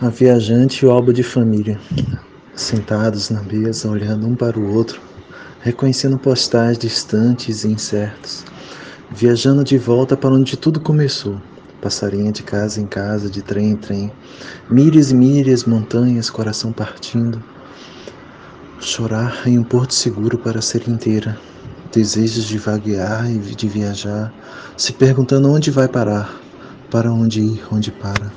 A viajante e o álbum de família, sentados na mesa, olhando um para o outro, reconhecendo postais distantes e incertos, viajando de volta para onde tudo começou. Passarinha de casa em casa, de trem em trem, milhas e milhas, montanhas, coração partindo. Chorar em um porto seguro para ser inteira, desejos de vaguear e de viajar, se perguntando onde vai parar, para onde ir, onde para.